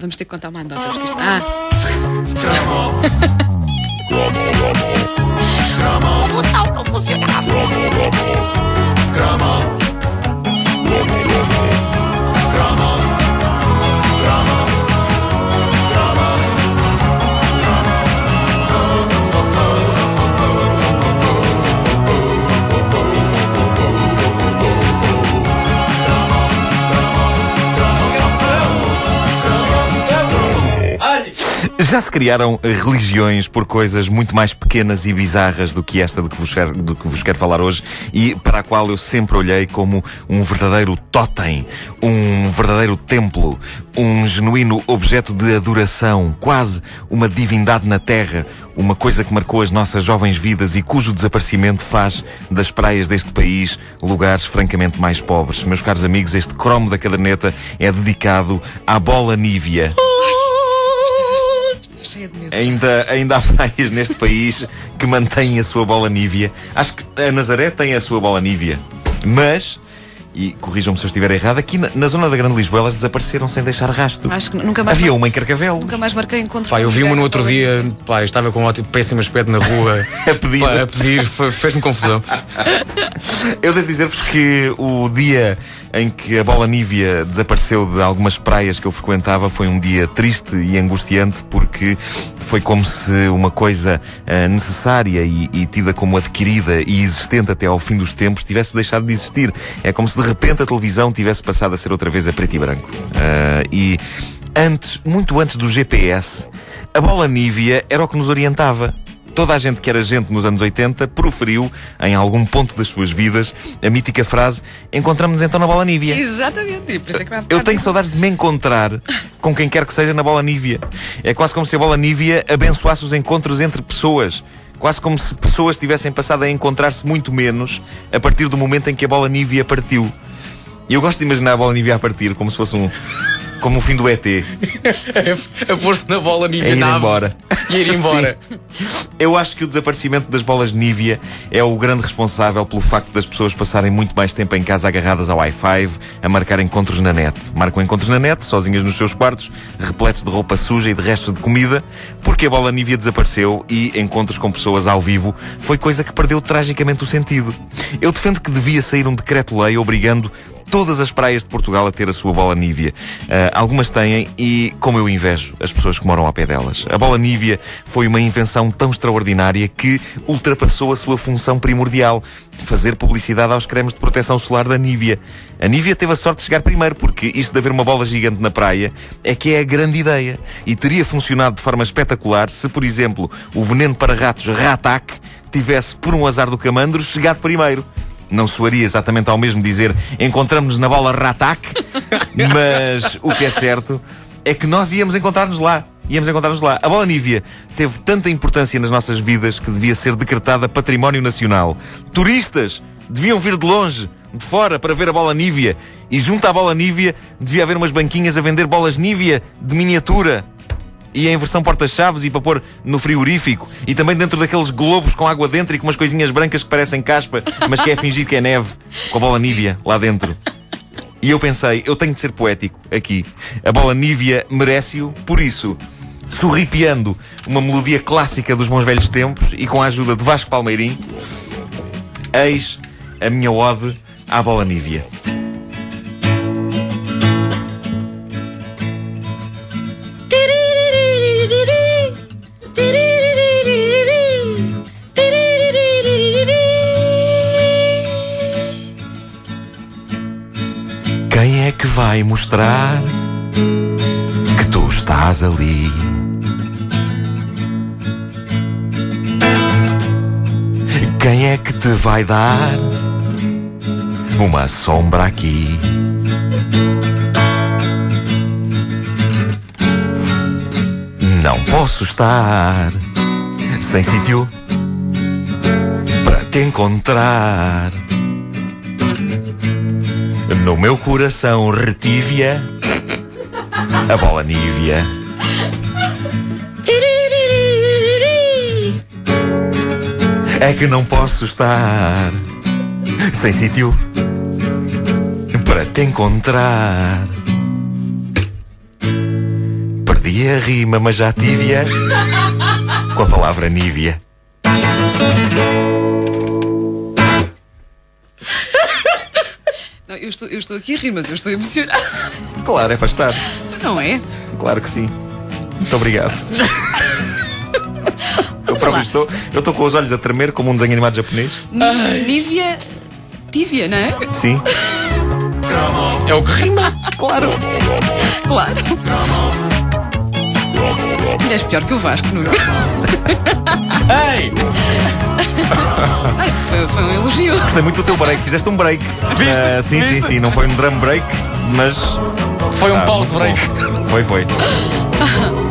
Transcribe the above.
Vamos ter que contar uma anedota, porque isto. Ah! O botão não funcionava. Já se criaram religiões por coisas muito mais pequenas e bizarras do que esta do que vos, quero, que vos quero falar hoje e para a qual eu sempre olhei como um verdadeiro totem, um verdadeiro templo, um genuíno objeto de adoração, quase uma divindade na terra, uma coisa que marcou as nossas jovens vidas e cujo desaparecimento faz das praias deste país lugares francamente mais pobres. Meus caros amigos, este cromo da caderneta é dedicado à bola nívea. Cheia de medo. Ainda, ainda há praias neste país que mantêm a sua bola nívea. Acho que a Nazaré tem a sua bola nívea. Mas, e corrijam-me se eu estiver errado, aqui na, na zona da Grande Lisboa elas desapareceram sem deixar rastro. Acho que nunca mais. Havia mar- uma em Carcavelos. Nunca mais marquei encontro. Pá, eu vi uma no outro dia, pá, estava com um ótimo, péssimo aspecto na rua. A pedir. Pá, a pedir, fez-me confusão. Eu devo dizer-vos que o dia em que a bola nívea desapareceu de algumas praias que eu frequentava foi um dia triste e angustiante porque foi como se uma coisa ah, necessária e, e tida como adquirida e existente até ao fim dos tempos tivesse deixado de existir. É como se de repente a televisão tivesse passado a ser outra vez a preto e branco. Ah, e antes, muito antes do GPS, a bola nívea era o que nos orientava. Toda a gente que era gente nos anos 80 proferiu, em algum ponto das suas vidas, a mítica frase: Encontramos-nos então na bola nívea. Exatamente. E por isso é que vai Eu tenho saudades de me encontrar com quem quer que seja na bola nívea. É quase como se a bola nívea abençoasse os encontros entre pessoas. Quase como se pessoas tivessem passado a encontrar-se muito menos a partir do momento em que a bola nívea partiu. E eu gosto de imaginar a bola nívea a partir como se fosse um. como o fim do ET. a pôr-se na bola A Nívia ir nave embora. E ir embora. Eu acho que o desaparecimento das bolas Nívea é o grande responsável pelo facto das pessoas passarem muito mais tempo em casa agarradas ao Wi-Fi, a marcar encontros na net. Marcam encontros na net, sozinhas nos seus quartos, repletos de roupa suja e de restos de comida, porque a bola Nívea desapareceu e encontros com pessoas ao vivo foi coisa que perdeu tragicamente o sentido. Eu defendo que devia sair um decreto-lei obrigando todas as praias de Portugal a ter a sua bola nívea. Ah, algumas têm e, como eu invejo, as pessoas que moram ao pé delas. A bola nívea foi uma invenção tão extraordinária que ultrapassou a sua função primordial de fazer publicidade aos cremes de proteção solar da Nívea. A Nívea teve a sorte de chegar primeiro, porque isto de haver uma bola gigante na praia é que é a grande ideia. E teria funcionado de forma espetacular se, por exemplo, o veneno para ratos Ratac tivesse, por um azar do camandro, chegado primeiro. Não soaria exatamente ao mesmo dizer encontramos-nos na bola Ratac, mas o que é certo é que nós íamos encontrar-nos lá. Íamos encontrar-nos lá. A bola Nívea teve tanta importância nas nossas vidas que devia ser decretada património nacional. Turistas deviam vir de longe, de fora, para ver a bola Nívea. E junto à bola Nívea devia haver umas banquinhas a vender bolas Nívea de miniatura. E em versão porta-chaves e para pôr no frigorífico. E também dentro daqueles globos com água dentro e com umas coisinhas brancas que parecem caspa, mas que é fingir que é neve, com a bola nívea lá dentro. E eu pensei, eu tenho de ser poético aqui. A bola nívea merece-o, por isso, sorripiando uma melodia clássica dos bons velhos tempos e com a ajuda de Vasco Palmeirim, eis a minha ode à bola nívea. Vai mostrar que tu estás ali? Quem é que te vai dar uma sombra aqui? Não posso estar sem sítio para te encontrar. No meu coração retívia a bola nívea. É que não posso estar sem sítio para te encontrar. Perdi a rima, mas já tive-a com a palavra Nívia. Eu, estou, eu estou aqui a rir, mas eu estou emocionada. Claro, é para estar. Não é? Claro que sim. Muito obrigado. Eu próprio estou, eu estou com os olhos a tremer como um desenho animado japonês. Nívia. Tívia, não é? Sim. É o que rima. Claro. Claro. És pior que o Vasco, não é? Ei! Acho que foi, foi um elogio. Gostei muito do teu break. Fizeste um break. Viste? Ah, sim, sim, Viste? sim. Não foi um drum break, mas. Foi um Ah, pause break. bom. Foi, foi.